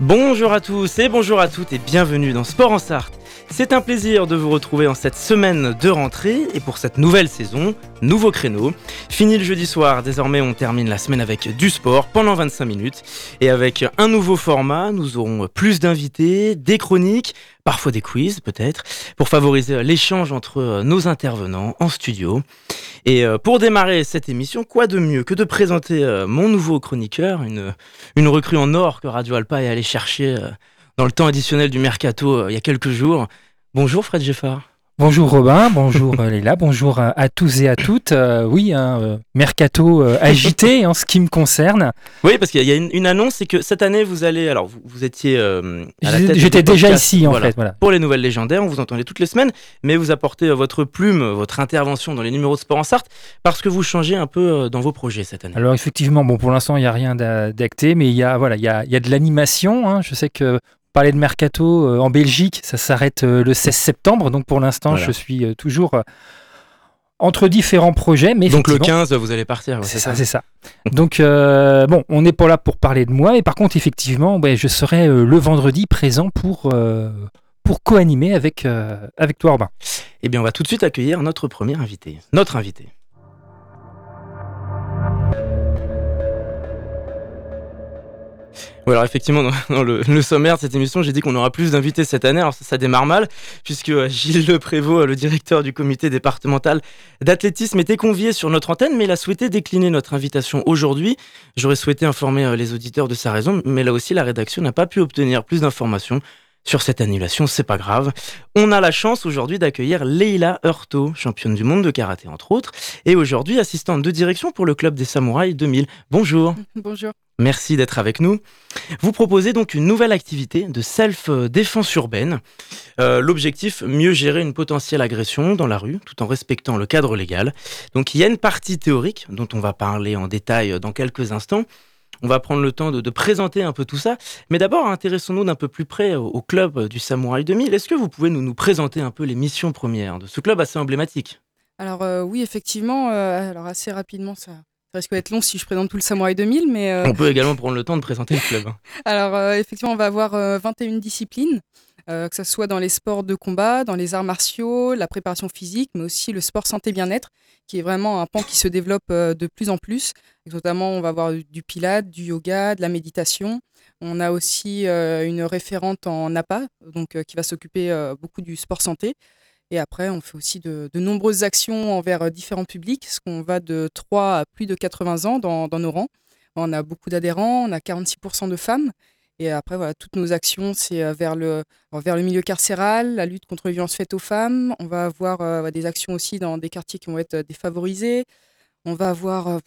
Bonjour à tous et bonjour à toutes et bienvenue dans Sport en Sarthe. C'est un plaisir de vous retrouver en cette semaine de rentrée et pour cette nouvelle saison, nouveau créneau. Fini le jeudi soir, désormais on termine la semaine avec du sport pendant 25 minutes et avec un nouveau format, nous aurons plus d'invités, des chroniques, parfois des quiz peut-être, pour favoriser l'échange entre nos intervenants en studio. Et euh, pour démarrer cette émission, quoi de mieux que de présenter euh, mon nouveau chroniqueur, une, une recrue en or que Radio Alpa est allé chercher euh, dans le temps additionnel du mercato il y a quelques jours. Bonjour Fred Geffard. Bonjour Robin, bonjour Léla, bonjour à tous et à toutes. Euh, oui, un euh, mercato euh, agité en ce qui me concerne. Oui, parce qu'il y a une, une annonce, c'est que cette année vous allez, alors vous, vous étiez euh, J'étais déjà ici en voilà, fait. Voilà. Pour les nouvelles légendaires, on vous entendait toutes les semaines, mais vous apportez euh, votre plume, votre intervention dans les numéros de Sport en Sarthe, parce que vous changez un peu euh, dans vos projets cette année. Alors effectivement, bon pour l'instant il n'y a rien d'a- d'acté, mais il y a voilà, il y a, il y a de l'animation. hein. Je sais que parler de mercato euh, en Belgique, ça s'arrête euh, le 16 septembre, donc pour l'instant Voilà. je suis euh, toujours entre différents projets, mais Donc le effectivement- 15, vous allez partir. C'est ça, c'est ça. Donc, euh, bon, on n'est pas là pour parler de moi, mais par contre, effectivement, ouais, je serai euh, le vendredi présent pour, euh, pour co-animer avec, avec toi, Robin. Eh bien, on va tout de suite accueillir notre premier invité, notre invité. Oui, alors effectivement, dans, le sommaire de cette émission, j'ai dit qu'on aura plus d'invités cette année. Alors ça, ça démarre mal, puisque euh, Gilles Le Prévost, euh, le directeur du comité départemental d'athlétisme, était convié sur notre antenne, mais il a souhaité décliner notre invitation aujourd'hui. J'aurais souhaité informer euh, les auditeurs de sa raison, mais là aussi, la rédaction n'a pas pu obtenir plus d'informations sur cette annulation. C'est pas grave. On a la chance aujourd'hui d'accueillir Leila Hurto, championne du monde de karaté entre autres, et aujourd'hui assistante de direction pour le club des Samouraïs 2000. Bonjour. Bonjour. Merci d'être avec nous. Vous proposez donc une nouvelle activité de self-défense urbaine. Euh, L'objectif, mieux gérer une potentielle agression dans la rue tout en respectant le cadre légal. Donc il y a une partie théorique dont on va parler en détail dans quelques instants. On va prendre le temps de, présenter un peu tout ça. Mais d'abord, intéressons-nous d'un peu plus près au, au club du Samouraï 2000. Est-ce que vous pouvez nous, nous présenter un peu les missions premières de ce club assez emblématique? Alors euh, oui, effectivement, euh, alors assez rapidement, ça, ça risque d'être long si je présente tout le Samouraï 2000, mais euh, On peut également prendre le temps de présenter le club. hein. alors euh, effectivement, on va avoir euh, 21 disciplines, euh, que ce soit dans les sports de combat, dans les arts martiaux, la préparation physique, mais aussi le sport santé bien-être, qui est vraiment un pan qui se développe de plus en plus. Et notamment, on va avoir du pilate, du yoga, de la méditation. On a aussi une référente en APA, donc qui va s'occuper beaucoup du sport santé. Et après, on fait aussi de, nombreuses actions envers euh, différents publics, parce qu'on va de 3 à plus de 80 ans dans, nos rangs. On a beaucoup d'adhérents, on a 46% de femmes. Et après, voilà, toutes nos actions, c'est euh, vers le, vers le milieu carcéral, la lutte contre les violences faites aux femmes. On va avoir euh, des actions aussi dans des quartiers qui vont être défavorisés. On va avoir, euh,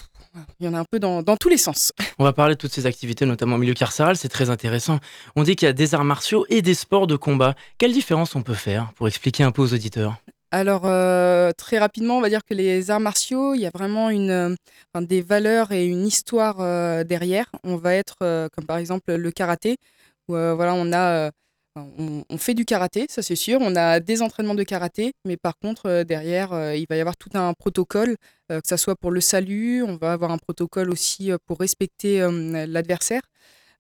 il y en a un peu dans, dans tous les sens. On va parler de toutes ces activités, notamment au milieu carcéral, c'est très intéressant. On dit qu'il y a des arts martiaux et des sports de combat. Quelle différence on peut faire pour expliquer un peu aux auditeurs? Alors, euh, très rapidement, on va dire que les arts martiaux, il y a vraiment une, euh, enfin, des valeurs et une histoire euh, derrière. On va être, comme par exemple le karaté, où voilà, on a, on, fait du karaté, ça c'est sûr. On a des entraînements de karaté, mais par contre, euh, derrière, euh, il va y avoir tout un protocole, euh, que ce soit pour le salut, on va avoir un protocole aussi pour respecter l'adversaire.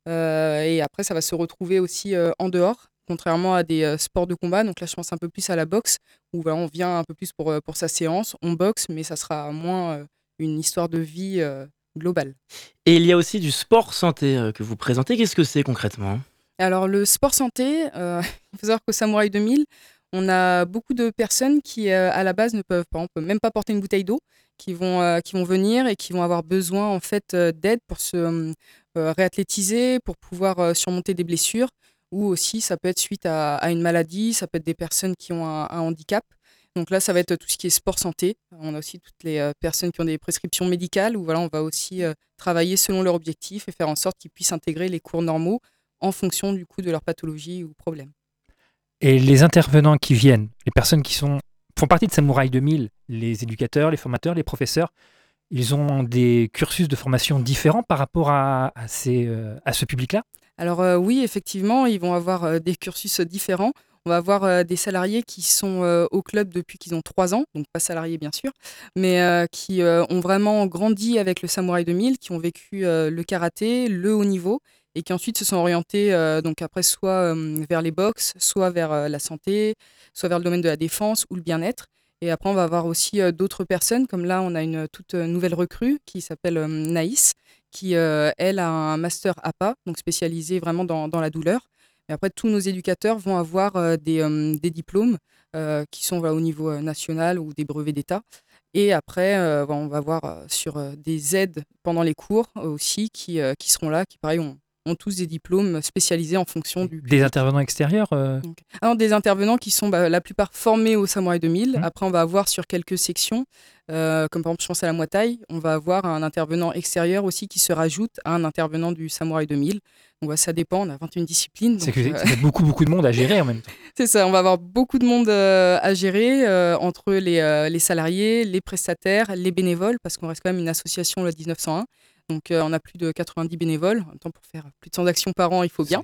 Et après, ça va se retrouver aussi en dehors, contrairement à des sports de combat. Donc là, je pense un peu plus à la boxe où on vient un peu plus pour, sa séance, on boxe, mais ça sera moins une histoire de vie globale. Et il y a aussi du sport santé que vous présentez. Qu'est-ce que c'est concrètement? Alors le sport santé, euh, il faut savoir qu'au Samouraï 2000, on a beaucoup de personnes qui, euh, à la base, ne peuvent pas, on peut même pas porter une bouteille d'eau, qui vont, euh, qui vont venir et qui vont avoir besoin en fait d'aide pour se euh, réathlétiser, pour pouvoir surmonter des blessures, ou aussi ça peut être suite à, une maladie, ça peut être des personnes qui ont un, handicap. Donc là, ça va être tout ce qui est sport santé. On a aussi toutes les personnes qui ont des prescriptions médicales, où voilà, on va aussi travailler selon leur objectif et faire en sorte qu'ils puissent intégrer les cours normaux en fonction du coup de leur pathologie ou problème. Et les intervenants qui viennent, les personnes qui sont, font partie de Samouraï 2000, les éducateurs, les formateurs, les professeurs, ils ont des cursus de formation différents par rapport à, ces, à ce public-là? Alors oui, effectivement, ils vont avoir des cursus différents. On va avoir euh, des salariés qui sont euh, au club depuis qu'ils ont 3 ans, donc pas salariés bien sûr, mais euh, qui ont vraiment grandi avec le Samouraï 2000, qui ont vécu le karaté, le haut niveau, et qui ensuite se sont orientés donc après soit vers les box, soit vers la santé, soit vers le domaine de la défense ou le bien-être. Et après, on va avoir aussi d'autres personnes, comme là, on a une toute nouvelle recrue qui s'appelle Naïs, qui, elle, a un master APA, donc spécialisé vraiment dans, la douleur après, tous nos éducateurs vont avoir euh, euh, des, diplômes euh, qui sont au niveau national ou des brevets d'État. Et après, on va voir sur des aides pendant les cours aussi qui, qui seront là, qui pareil ont, ont tous des diplômes spécialisés en fonction du. Des intervenants extérieurs Alors, Des intervenants qui sont bah, la plupart formés au Samouraï 2000. Mmh. Après, on va avoir sur quelques sections, comme par exemple, je pense à la Muay on va avoir un intervenant extérieur aussi qui se rajoute à un intervenant du Samouraï 2000 ça dépend, on a 21 disciplines. C'est que euh, beaucoup, beaucoup de monde à gérer en même temps. C'est ça, on va avoir beaucoup de monde euh, à gérer euh, entre les, les, salariés, les prestataires, les bénévoles, parce qu'on reste quand même une association, le 1901. Donc on a plus de 90 bénévoles. En temps, pour faire plus de 100 actions par an, il faut bien.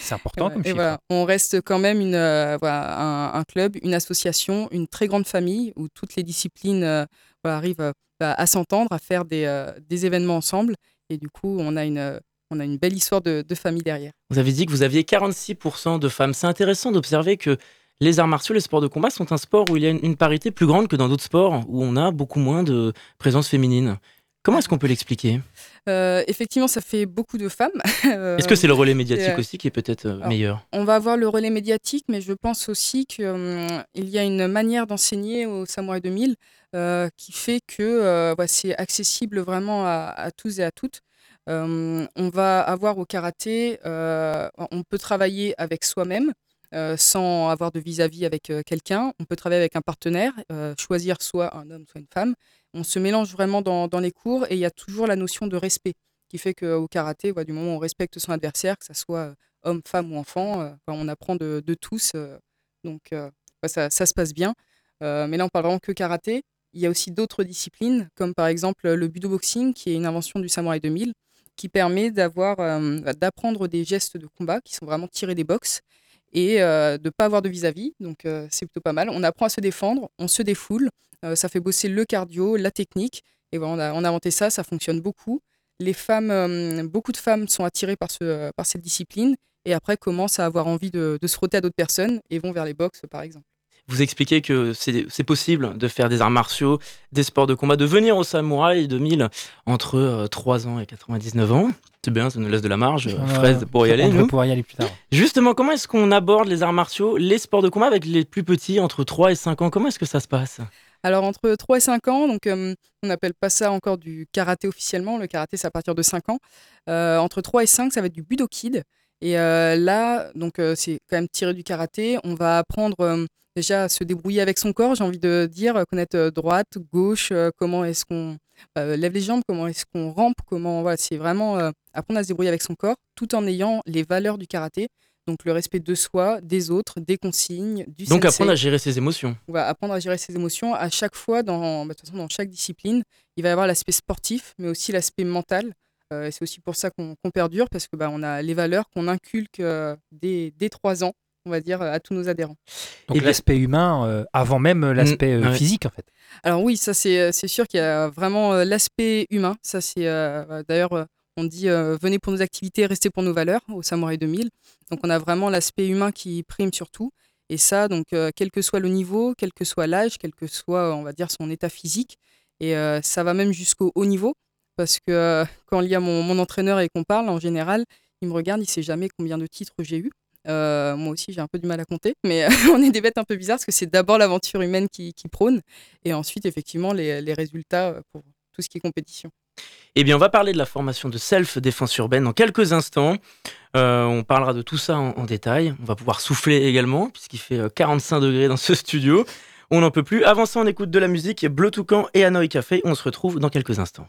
C'est important comme chiffre. Voilà, on reste quand même une, voilà, un, club, une association, une très grande famille où toutes les disciplines arrivent à s'entendre, à faire des, des événements ensemble. Et du coup, on a une on a une belle histoire de, famille derrière. Vous avez dit que vous aviez 46% de femmes. C'est intéressant d'observer que les arts martiaux, les sports de combat sont un sport où il y a une, parité plus grande que dans d'autres sports où on a beaucoup moins de présence féminine. Comment est-ce qu'on peut l'expliquer? Euh, Effectivement, ça fait beaucoup de femmes. est-ce que c'est le relais médiatique aussi qui est peut-être euh, meilleur On va avoir le relais médiatique, mais je pense aussi qu'il hum, y a une manière d'enseigner au Samouraï 2000 euh, qui fait que c'est accessible vraiment à, tous et à toutes on va avoir au karaté, on peut travailler avec soi-même. Sans avoir de vis-à-vis avec quelqu'un. On peut travailler avec un partenaire, choisir soit un homme, soit une femme. On se mélange vraiment dans, les cours et il y a toujours la notion de respect qui fait qu'au karaté, du moment où on respecte son adversaire, que ce soit homme, femme ou enfant, on apprend de, tous. donc ça, se passe bien. mais là, on parle vraiment que karaté. Il y a aussi d'autres disciplines, comme par exemple le budo boxing, qui est une invention du Samouraï 2000, qui permet d'avoir, euh, d'apprendre des gestes de combat qui sont vraiment tirés des box et euh, de ne pas avoir de vis-à-vis. Donc euh, c'est plutôt pas mal. On apprend à se défendre, on se défoule, ça fait bosser le cardio, la technique. Et voilà, on, a, inventé ça, ça fonctionne beaucoup. Les femmes, beaucoup de femmes sont attirées par, ce, par cette discipline et après commencent à avoir envie de, de se frotter à d'autres personnes et vont vers les box par exemple vous expliquez que c'est possible de faire des arts martiaux, des sports de combat, de venir au samouraï 2000 entre 3 euh, ans et 99 ans. C'est bien, ça nous laisse de la marge, euh, fraise pour y aller. Nous. Pour y aller plus tard. Justement, comment est-ce qu'on aborde les arts martiaux, les sports de combat avec les plus petits, entre 3 et 5 ans? Comment est-ce que ça se passe? Alors entre 3 et 5 ans, donc euh, on n'appelle pas ça encore du karaté officiellement, le karaté c'est à partir de 5 ans. entre 3 et 5, ça va être du budo-kid. Et là, donc c'est quand même tiré du karaté, on va apprendre déjà se débrouiller avec son corps, j'ai envie de dire, connaître euh, droite, gauche, euh, comment est-ce qu'on euh, lève les jambes, comment est-ce qu'on rampe, comment voilà, c'est vraiment apprendre à se débrouiller avec son corps, tout en ayant les valeurs du karaté. Donc le respect de soi, des autres, des consignes, du Donc apprendre à gérer ses émotions. On va apprendre à gérer ses émotions à chaque fois, dans, bah, dans chaque discipline. Il va y avoir l'aspect sportif, mais aussi l'aspect mental. et c'est aussi pour ça qu'on perdure, parce que bah, on a les valeurs qu'on inculque dès, dès 3 ans on va dire, à tous nos adhérents. Donc l'aspect humain euh, avant même euh, l'aspect euh, physique, en fait. Alors oui, ça c'est sûr qu'il y a vraiment l'aspect humain. Ça c'est d'ailleurs on dit venez pour nos activités, restez pour nos valeurs au Samouraï 2000. Donc on a vraiment l'aspect humain qui prime surtout. Et ça, donc quel que soit le niveau, quel que soit l'âge, quel que soit on va dire son état physique, et ça va même jusqu'au haut niveau. Parce que quand il y a mon, mon entraîneur et qu'on parle, en général, il me regarde, il sait jamais combien de titres j'ai eu. Euh, moi aussi, j'ai un peu du mal à compter, mais on est des bêtes un peu bizarres parce que c'est d'abord l'aventure humaine qui, prône et ensuite, effectivement, les, résultats euh, pour tout ce qui est compétition. Eh bien, on va parler de la formation de self-défense urbaine dans quelques instants. Euh, on parlera de tout ça en, détail. On va pouvoir souffler également, puisqu'il fait 45 degrés dans ce studio. On n'en peut plus. Avant ça, on écoute de la musique. Bleu Toucan et Hanoi Café. On se retrouve dans quelques instants.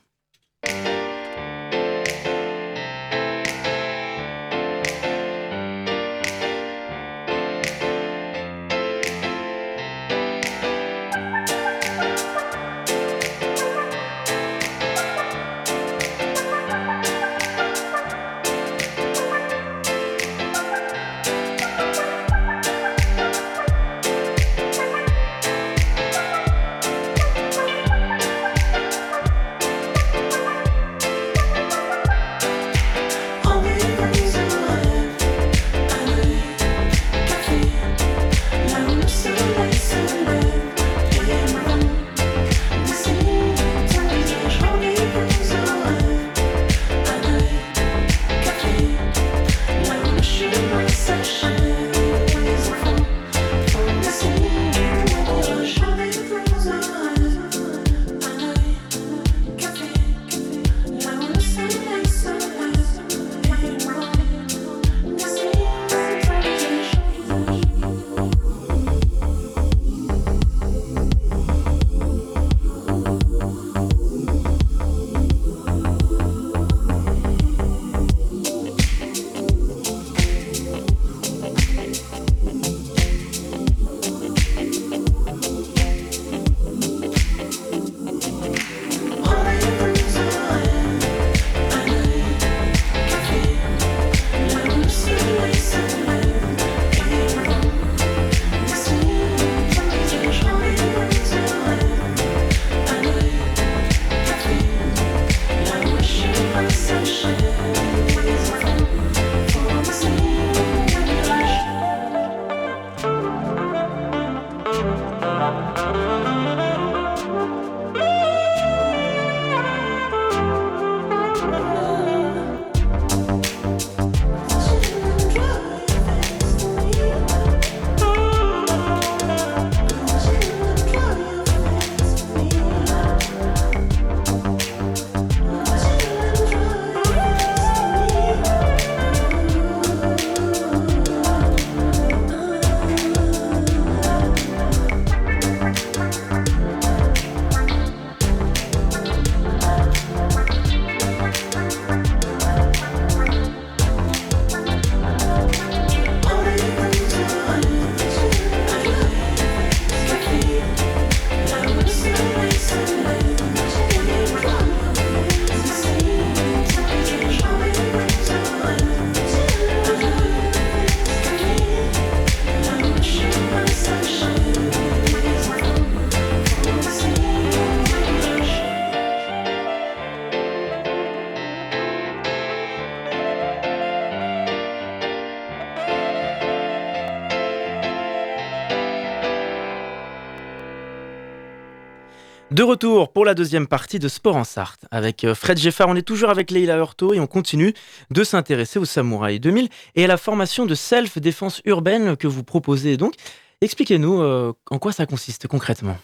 De retour pour la deuxième partie de Sport en Sarthe. Avec euh, Fred Geffard, on est toujours avec Leila Hurto et on continue de s'intéresser au Samouraï 2000 et à la formation de self-défense urbaine que vous proposez. Donc, expliquez-nous euh, en quoi ça consiste concrètement?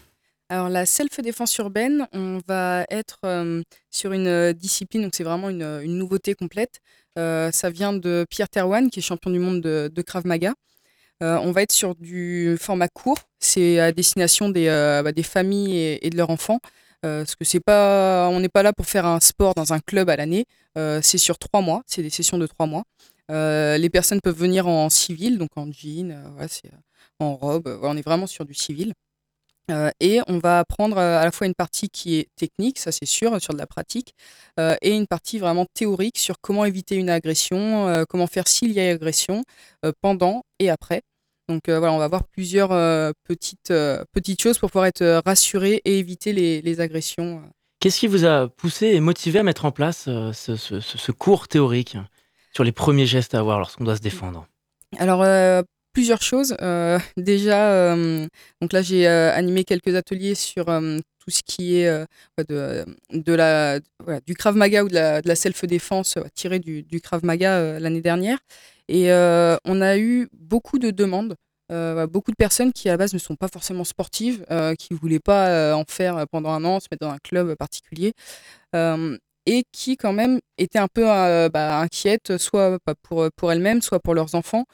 Alors la self-défense urbaine, on va être euh, sur une discipline, donc c'est vraiment une, nouveauté complète. ça vient de Pierre Terwan, qui est champion du monde de Krav Maga. Euh, on va être sur du format court. C'est à destination des, euh, bah, familles et, de leurs enfants. Euh, parce que c'est pas, on n'est pas là pour faire un sport dans un club à l'année. c'est sur trois mois. C'est des sessions de trois mois. les personnes peuvent venir en civil, donc en jean, en robe. on est vraiment sur du civil. et on va apprendre à la fois une partie qui est technique, ça c'est sûr, sur de la pratique, et une partie vraiment théorique sur comment éviter une agression, comment faire s'il y a agression, pendant et après. Donc euh, voilà, on va voir plusieurs euh, petites, euh, petites choses pour pouvoir être rassuré et éviter les, agressions. Qu'est-ce qui vous a poussé et motivé à mettre en place ce, cours théorique sur les premiers gestes à avoir lorsqu'on doit se défendre? Alors, plusieurs choses. déjà, donc là, j'ai animé quelques ateliers sur tout ce qui est de, de, la, du Krav Maga ou de la, self-défense tiré du, du Krav Maga l'année dernière. Et euh, on a eu beaucoup de demandes. Euh, beaucoup de personnes qui à la base ne sont pas forcément sportives, euh, qui ne voulaient pas en faire pendant un an, se mettre dans un club particulier, et qui quand même étaient un peu bah, inquiètes, soit pour, pour elles-mêmes, soit pour leurs enfants,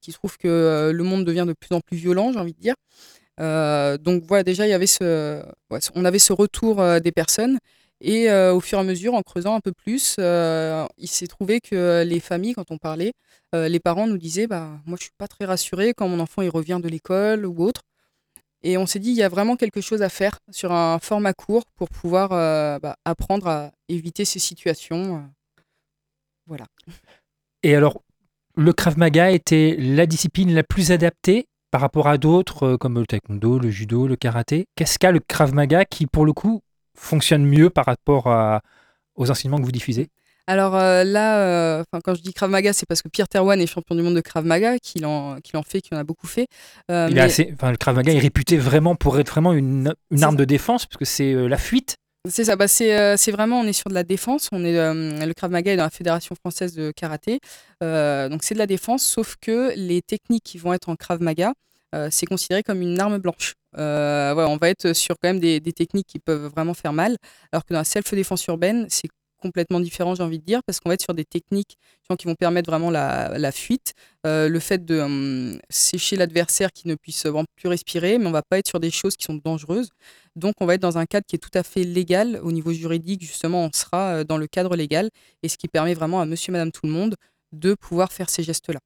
qui trouvent que le monde devient de plus en plus violent, j'ai envie de dire. donc voilà, déjà, il y avait ce, on avait ce retour des personnes. Et au fur et à mesure, en creusant un peu plus, il s'est trouvé que les familles, quand on parlait, les parents nous disaient bah, Moi, je suis pas très rassurée quand mon enfant il revient de l'école ou autre. Et on s'est dit Il y a vraiment quelque chose à faire sur un format court pour pouvoir bah, apprendre à éviter ces situations. voilà. Et alors, le Krav Maga était la discipline la plus adaptée par rapport à d'autres, comme le taekwondo, le judo, le karaté. Qu'est-ce qu'a le Krav Maga qui, pour le coup, fonctionne mieux par rapport aux enseignements que vous diffusez? Alors euh, là, euh, quand je dis Krav Maga, c'est parce que Pierre Terwan est champion du monde de Krav Maga, qu'il en, en fait, qu'il en a beaucoup fait. Euh, il assez, le Krav Maga est réputé vraiment pour être vraiment une, arme de défense, parce que c'est la fuite. C'est ça, bah c'est vraiment, on est sur de la défense. On est, le Krav Maga est dans la Fédération française de karaté, donc c'est de la défense, sauf que les techniques qui vont être en Krav Maga, c'est considéré comme une arme blanche. on va être sur quand même des, des, techniques qui peuvent vraiment faire mal, alors que dans la self-défense urbaine, c'est complètement différent, j'ai envie de dire, parce qu'on va être sur des techniques qui vont permettre vraiment la, fuite, euh, le fait de hum, sécher l'adversaire qui ne puisse plus respirer, mais on va pas être sur des choses qui sont dangereuses. Donc, on va être dans un cadre qui est tout à fait légal au niveau juridique. Justement, on sera euh, dans le cadre légal, et ce qui permet vraiment à Monsieur, Madame, tout le monde de pouvoir faire ces gestes-là.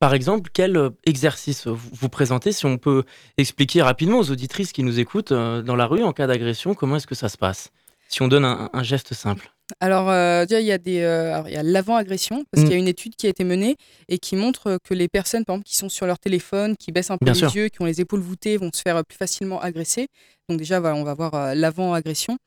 Par exemple, quel euh, exercice vous présentez Si on peut expliquer rapidement aux auditrices qui nous écoutent dans la rue en cas d'agression, comment est-ce que ça se passe? Si on donne un geste simple. Alors, euh, il y a des, euh, il y a l'avant-agression parce qu'il y a mm. une étude qui a été menée et qui montre que les personnes, par exemple, qui sont sur leur téléphone, qui baissent un peu les yeux, qui ont les épaules voûtées, vont se faire plus facilement agresser. Donc déjà, on va voir euh, l'avant-agression.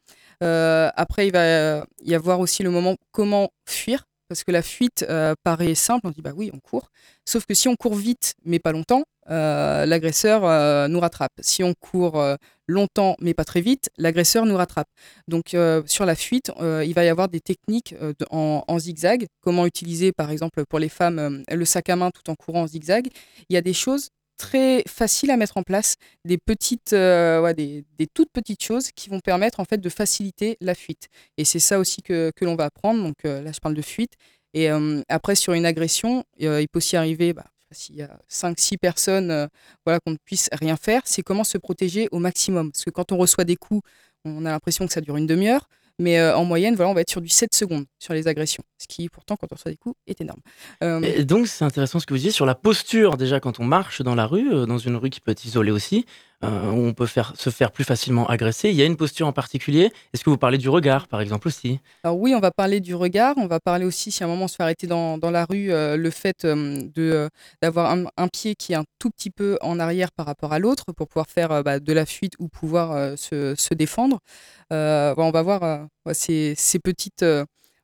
après, il va y avoir aussi le moment comment fuir. Parce que la fuite paraît simple, on dit bah oui, on court. Sauf que si on court vite, mais pas longtemps, l'agresseur nous rattrape. Si on court longtemps mais pas très vite, l'agresseur nous rattrape. Donc euh, sur la fuite, euh, il va y avoir des techniques euh, en, zigzag. Comment utiliser par exemple pour les femmes le sac à main tout en courant en zigzag. Il y a des choses très faciles à mettre en place, des petites, des, toutes petites choses qui vont permettre en fait de faciliter la fuite. Et c'est ça aussi que, l'on va apprendre. Donc là, je parle de fuite. Et après, sur une agression, il peut aussi arriver, bah, s'il y a 5-6 personnes, euh, voilà, qu'on ne puisse rien faire, c'est comment se protéger au maximum. Parce que quand on reçoit des coups, on a l'impression que ça dure une demi-heure. Mais euh, en moyenne, voilà, on va être sur du 7 secondes sur les agressions, ce qui pourtant, quand on reçoit des coups, est énorme. Euh, et donc, c'est intéressant ce que vous disiez sur la posture, déjà quand on marche dans la rue, dans une rue qui peut être isolée aussi, où on peut se faire plus facilement agresser. Il y a une posture en particulier. Est-ce que vous parlez du regard, par exemple, aussi? Alors oui, on va parler du regard. On va parler aussi, si à un moment on se fait arrêter dans, la rue, le fait de d'avoir un, pied qui est un tout petit peu en arrière par rapport à l'autre pour pouvoir faire bah, de la fuite ou pouvoir se, défendre. on va voir ces petites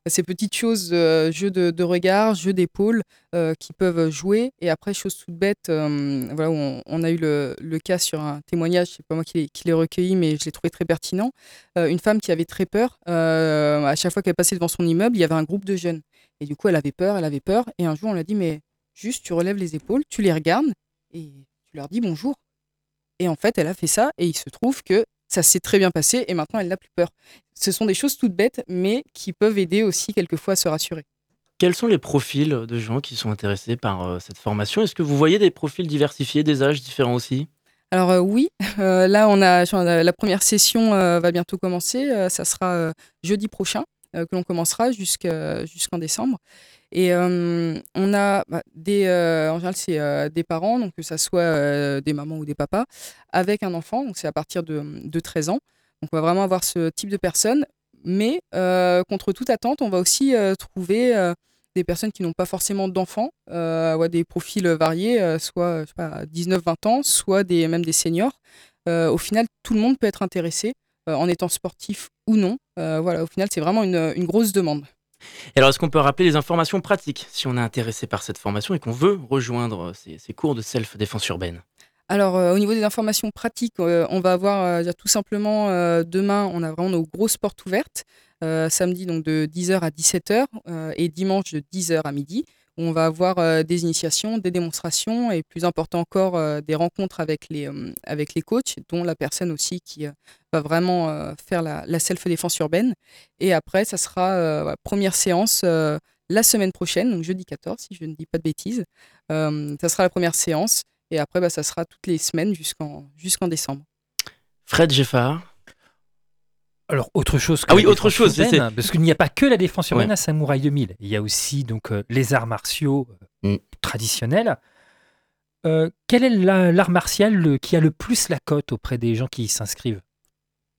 ces petites choses, euh, jeux de, de regard, jeux d'épaule, euh, qui peuvent jouer. Et après, chose toute bête, euh, voilà, on, a eu le, le, cas sur un témoignage, c'est pas moi qui l'ai recueilli, mais je l'ai trouvé très pertinent. une femme qui avait très peur, à chaque fois qu'elle passait devant son immeuble, il y avait un groupe de jeunes. Et du coup, elle avait peur, elle avait peur. Et un jour, on l'a dit, mais juste, tu relèves les épaules, tu les regardes et tu leur dis bonjour. Et en fait, elle a fait ça et il se trouve que ça s'est très bien passé et maintenant elle n'a plus peur. Ce sont des choses toutes bêtes, mais qui peuvent aider aussi quelquefois à se rassurer. Quels sont les profils de gens qui sont intéressés par euh, cette formation? Est-ce que vous voyez des profils diversifiés, des âges différents aussi? Alors euh, oui, euh, là on a la première session va bientôt commencer, ça sera jeudi prochain que l'on commencera jusqu'en décembre. Et on a bah, des, en général, c'est des parents, donc que ce soit des mamans ou des papas, avec un enfant, donc c'est à partir de, de, 13 ans. Donc on va vraiment avoir ce type de personnes, mais contre toute attente, on va aussi trouver des personnes qui n'ont pas forcément d'enfants, euh, des profils variés, soit 19-20 ans, soit même des seniors. au final, tout le monde peut être intéressé en étant sportif ou non. voilà, au final, c'est vraiment une grosse demande. Alors, est-ce qu'on peut rappeler les informations pratiques si on est intéressé par cette formation et qu'on veut rejoindre ces, ces cours de self-défense urbaine? Alors, euh, au niveau des informations pratiques, euh, on va avoir euh, tout simplement demain, on a vraiment nos grosses portes ouvertes. samedi, donc de 10h à 17h et dimanche de 10h à midi. On va avoir euh, des initiations, des démonstrations et plus important encore, euh, des rencontres avec les, euh, avec les coachs, dont la personne aussi qui va vraiment faire la, self-défense urbaine. Et après, ça sera première séance la semaine prochaine, donc jeudi 14, si je ne dis pas de bêtises. ça sera la première séance. Et après, bah, ça sera toutes les semaines jusqu'en jusqu'en décembre. Fred Geffard, alors, autre chose que ah oui, autre chose, urbaine, parce qu'il n'y a pas que la défense urbaine à Samouraï 2000. Il y a aussi donc euh, les arts martiaux euh, mm. traditionnels. Euh, quel est l'art martial qui a le plus la cote auprès des gens qui s'inscrivent?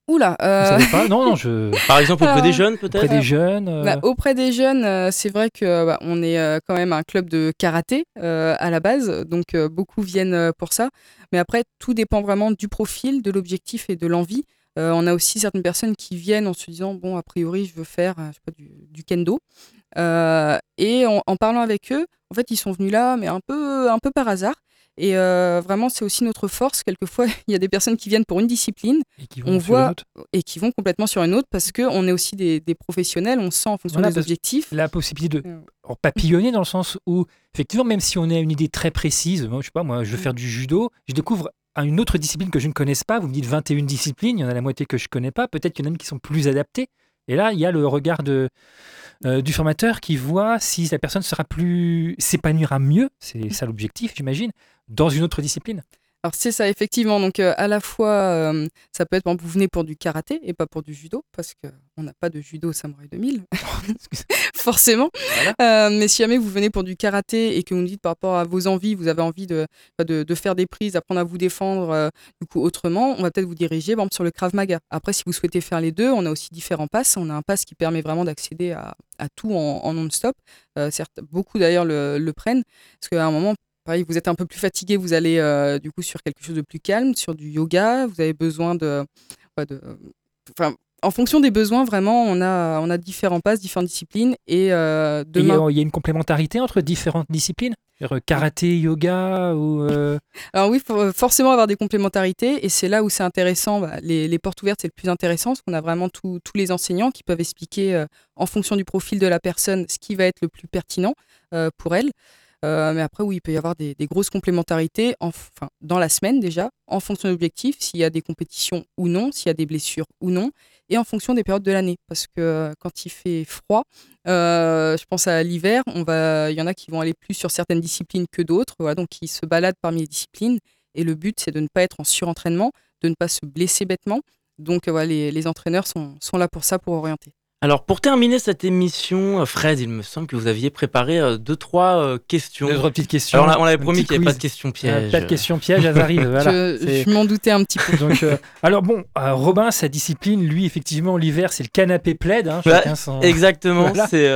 Oula. Vous savez pas? Non, non, je. Par exemple, auprès des jeunes, peut-être. Auprès des jeunes. Bah, auprès des jeunes, c'est vrai que bah, on est quand même un club de karaté à la base, donc beaucoup viennent pour ça. Mais après, tout dépend vraiment du profil, de l'objectif et de l'envie. Euh, on a aussi certaines personnes qui viennent en se disant bon, a priori, je veux faire euh, du, kendo. Euh, et en, parlant avec eux, en fait, ils sont venus là, mais un peu, un peu par hasard. Et vraiment, c'est aussi notre force. Quelquefois, il y a des personnes qui viennent pour une discipline, et qui vont on voit, et qui vont complètement sur une autre parce qu'on est aussi des, professionnels, on sent en fonction des objectifs. La possibilité de papillonner dans le sens où, effectivement, même si on a une idée très précise, moi, je sais pas, moi, je veux mm. faire du judo, je découvre à une autre discipline que je ne connaisse pas. Vous me dites 21 disciplines, il y en a la moitié que je ne connais pas. Peut-être qu'il y en a qui sont plus adaptées. Et là, il y a le regard euh, du formateur qui voit si la personne sera plus s'épanouira mieux, c'est ça l'objectif, j'imagine, dans une autre discipline. Alors c'est ça, effectivement. Donc euh, à la fois, euh, ça peut être, vous venez pour du karaté et pas pour du judo, parce qu'on n'a pas de judo Samurai 2000, forcément. Euh, mais si jamais vous venez pour du karaté et que vous nous dites par rapport à vos envies, vous avez envie de, de, de faire des prises, d'apprendre à vous défendre du coup autrement, on va peut-être vous diriger sur le Krav Maga. Après, si vous souhaitez faire les deux, on a aussi différents passes. On a un pass qui permet vraiment d'accéder à, à, tout en, non-stop. certes, beaucoup d'ailleurs le, le prennent, parce qu'à un moment, vous êtes un peu plus fatigué, vous allez euh, du coup sur quelque chose de plus calme, sur du yoga. Vous avez besoin de, enfin, en fonction des besoins, vraiment, on a, on a différents passes, différentes disciplines. Et euh, demain... il y a une complémentarité entre différentes disciplines? Karaté, yoga ou euh, Alors oui, faut forcément avoir des complémentarités. Et c'est là où c'est intéressant. Bah, les, portes ouvertes, c'est le plus intéressant parce qu'on a vraiment tous les enseignants qui peuvent expliquer en fonction du profil de la personne ce qui va être le plus pertinent pour elle. Euh, mais après, oui, il peut y avoir des, grosses complémentarités enfin, dans la semaine déjà, en fonction de l'objectif, s'il y a des compétitions ou non, s'il y a des blessures ou non, et en fonction des périodes de l'année. Parce que euh, quand il fait froid, euh, je pense à l'hiver, il y en a qui vont aller plus sur certaines disciplines que d'autres, voilà, donc ils se baladent parmi les disciplines. Et le but, c'est de ne pas être en surentraînement, de ne pas se blesser bêtement. Donc voilà, les, les entraîneurs sont, sont là pour ça, pour orienter. Alors pour terminer cette émission, euh, Fred, il me semble que vous aviez préparé euh, deux trois euh, questions. Deux trois petites questions. Alors on, avait promis qu'il n'y avait pas de questions pièges. pas de questions pièges, elles arrivent. Voilà. je, m'en doutais un petit peu. Donc, alors bon, Robin, sa discipline, lui, effectivement, l'hiver, c'est le canapé plaid. Hein, Exactement, c'est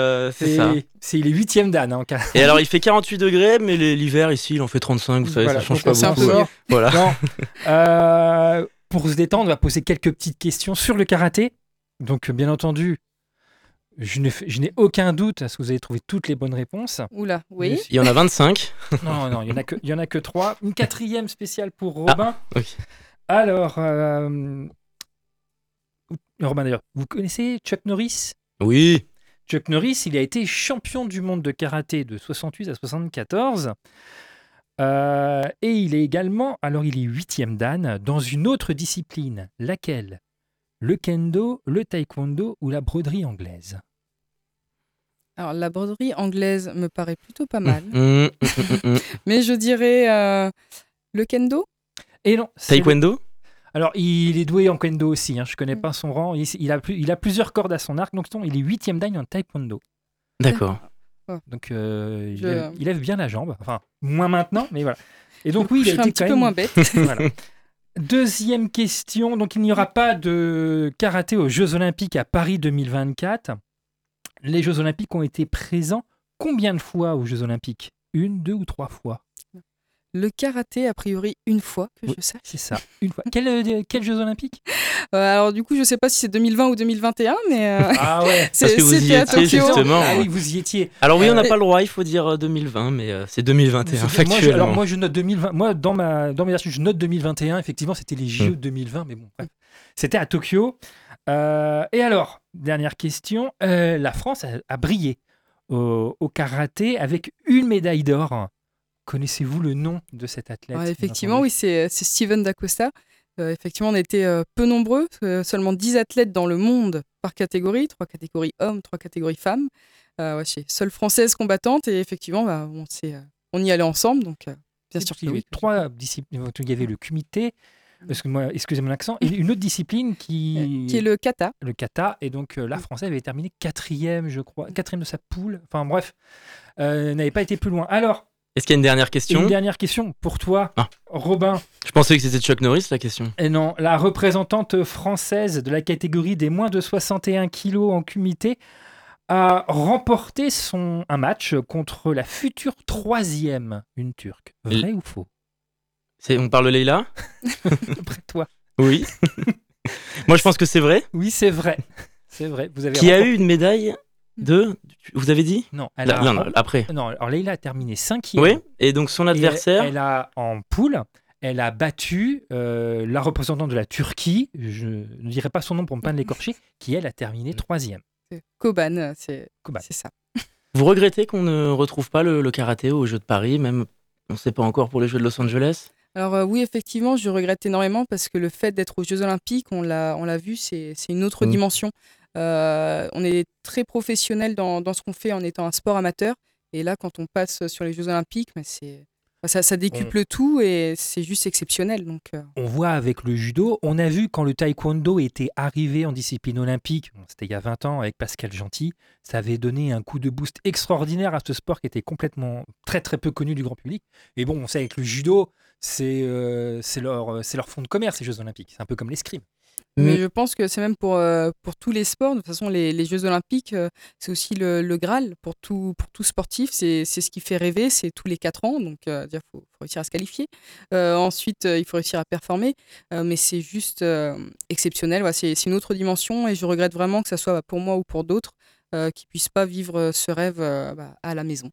ça. C'est les huitièmes d'âne. Hein, Et alors il fait 48 degrés, mais l'hiver ici, il en fait 35. Vous savez, ça change pas beaucoup. Voilà. pour se détendre, on va poser quelques petites questions sur le karaté. Donc bien entendu, Je n'ai aucun doute à ce que vous avez trouvé toutes les bonnes réponses. Oula, oui. Il y en a 25. Non, non, il n'y en, a que- il y en a que trois. Une quatrième spéciale pour Robin. ok. Alors, euh, Robin d'ailleurs, vous connaissez Chuck Norris? Oui. Chuck Norris, il a été champion du monde de karaté de 68 à 74. Euh, et il est également, alors il est huitième dan dans une autre discipline. Laquelle? Le kendo, le taekwondo ou la broderie anglaise Alors, la broderie anglaise me paraît plutôt pas mal. Hum, hum, hum. Mais je dirais euh, le kendo? Et non, le- Taekwondo? Alors, il est doué en kendo aussi. Hein, je connais Mm. pas son rang. Il, il a, plus- il a plusieurs cordes à son arc. Donc, non, il est huitième dan en taekwondo. D'accord. Donc, euh, il, lève, il lève bien la jambe. Enfin, moins maintenant, mais voilà. Et donc, oui, je il a serais un été petit quand peu même- moins bête. Voilà. Deuxième question. Donc, il n'y aura pas de karaté aux Jeux Olympiques à Paris 2024. Les Jeux Olympiques ont été présents combien de fois aux Jeux Olympiques? Une, deux ou trois fois? Le karaté, a priori, une fois que Oui. je sache. C'est ça, une fois. Quel, euh, quels Jeux Olympiques? Euh, alors, du coup, je sais pas si c'est 2020 ou 2021, mais euh, Ah ouais c'est- Parce que vous y étiez, justement. Ah oui, vous y étiez. Alors oui, on n'a Euh, pas le droit, il faut dire euh, 2020, mais euh, c'est 2021 moi, je, factuellement. alors moi je note 2020. Moi dans ma dans mes versions, je note 2021. Effectivement, c'était les JO Mm. de 2020, mais bon, bref. c'était à Tokyo. Euh, et alors, dernière question, euh, la France a, a brillé au, au karaté avec une médaille d'or. Connaissez-vous le nom de cet athlète effectivement, oui, c'est c'est Steven D'Acosta. Euh, effectivement, on était euh, peu nombreux, euh, seulement 10 athlètes dans le monde par catégorie, trois catégories hommes, trois catégories femmes. Euh, ouais, c'est seule française combattante et effectivement, bah, on, euh, on y allait ensemble, donc euh, bien sûr que Il y avait oui. trois disciplines. Il y avait le kumité, excusez-moi, excusez mon accent, et une autre discipline qui, Euh, Qui est le kata. le kata. Et donc, euh, la Française avait terminé quatrième, je crois, quatrième de sa poule. Enfin, bref, euh, n'avait pas été plus loin. Alors, Est-ce qu'il y a une dernière question une dernière question pour toi, Ah. Robin. Je pensais que c'était Chuck Norris la question. Et non, la représentante française de la catégorie des moins de 61 kilos en kumité a remporté son, un match contre la future troisième, une turque. Vrai ou faux? On parle de Leïla? Après toi. Oui. Moi je pense que c'est vrai. Oui, c'est vrai. C'est vrai. Vous avez Qui a eu une médaille de. Vous avez dit Non, elle a non, non, rem- après. non, alors Leïla a terminé cinquième. Oui. Et donc son adversaire. Elle, elle a en poule, elle a battu euh, la représentante de la Turquie, je ne dirai pas son nom pour ne pas l'écorcher, qui elle a terminé Mm. troisième. C'est Koban, c'est Koban. c'est ça. Vous regrettez qu'on ne retrouve pas le, le karaté aux Jeux de Paris, même on ne sait pas encore pour les Jeux de Los Angeles? Alors euh, oui, effectivement, je regrette énormément parce que le fait d'être aux Jeux Olympiques, on l'a, on l'a vu, c'est, c'est une autre Mm. dimension. Euh, on est très professionnel dans, dans ce qu'on fait en étant un sport amateur. Et là, quand on passe sur les Jeux Olympiques, mais c'est, ça, ça décuple tout et c'est juste exceptionnel. Donc, euh, On voit avec le judo, on a vu quand le taekwondo était arrivé en discipline olympique, bon, c'était il y a 20 ans avec Pascal Gentil, ça avait donné un coup de boost extraordinaire à ce sport qui était complètement très très peu connu du grand public. Et bon, on sait avec le judo, c'est euh, leur, leur fond de commerce, ces Jeux olympiques. C'est un peu comme l'escrime. Mais je pense que c'est même pour, euh, pour tous les sports. De toute façon, les, les Jeux Olympiques, euh, c'est aussi le, le Graal pour tout, pour tout sportif. C'est ce qui fait rêver. C'est tous les 4 ans. Donc, il faut, faut réussir à se qualifier. Euh, ensuite, euh, il faut réussir à performer. Euh, mais c'est juste euh, exceptionnel. Ouais, c'est une autre dimension. Et je regrette vraiment que ce soit bah, pour moi ou pour d'autres euh, qui puissent pas vivre euh, ce rêve euh, bah, à la maison.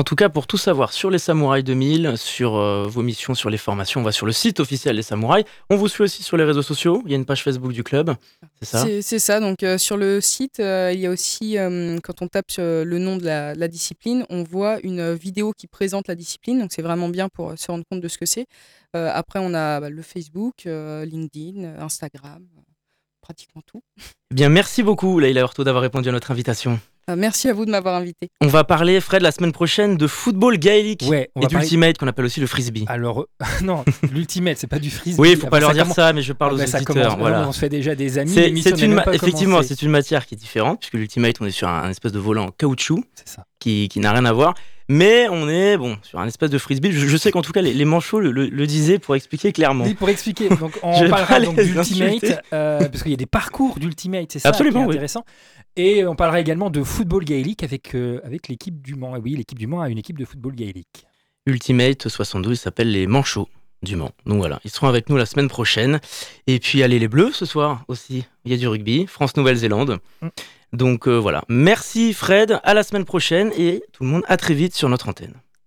En tout cas, pour tout savoir sur les Samouraïs 2000, sur euh, vos missions, sur les formations, on va sur le site officiel des Samouraïs. On vous suit aussi sur les réseaux sociaux. Il y a une page Facebook du club. C'est ça? C'est ça. Donc, euh, sur le site, euh, il y a aussi, quand on tape le nom de la, discipline, on voit une vidéo qui présente la discipline. Donc, c'est vraiment bien pour se rendre compte de ce que c'est. Après, on a bah, le Facebook, LinkedIn, Instagram, pratiquement tout. Eh bien, merci beaucoup, Leïla Hurto, d'avoir répondu à notre invitation. Euh, merci à vous de m'avoir invité. On va parler, Fred, la semaine prochaine de football gaélique Ouais, on et parler- d'ultimate qu'on appelle aussi le frisbee. Alors, euh, non, l'ultimate, c'est pas du frisbee. oui, il faut Ah pas bah, leur ça dire commence- ça, mais je parle ah aux bah, ça auditeurs. commence- voilà. On se fait déjà des amis. C'est une ma- effectivement, c'est une matière qui est différente puisque l'ultimate, on est sur un, un espèce de volant en caoutchouc C'est ça. qui, qui n'a rien à voir. Mais on est bon sur un espèce de frisbee. Je, je sais qu'en tout cas les, les manchots le, le- le disaient pour expliquer clairement. Oui, pour expliquer, donc on parlera donc d'Ultimate, euh, parce qu'il y a des parcours d'Ultimate, c'est ça Absolument, qui est oui. intéressant. Et on parlera également de football gaélique avec, euh, avec l'équipe du Mans. Et oui, l'équipe du Mans a une équipe de football gaélique. Ultimate 72, il s'appelle les manchots du Mans. Donc voilà, ils seront avec nous la semaine prochaine. Et puis allez les Bleus ce soir aussi. Il y a du rugby, France-Nouvelle-Zélande. Mm. Donc voilà, merci Fred, à la semaine prochaine et tout le monde à très vite sur notre antenne.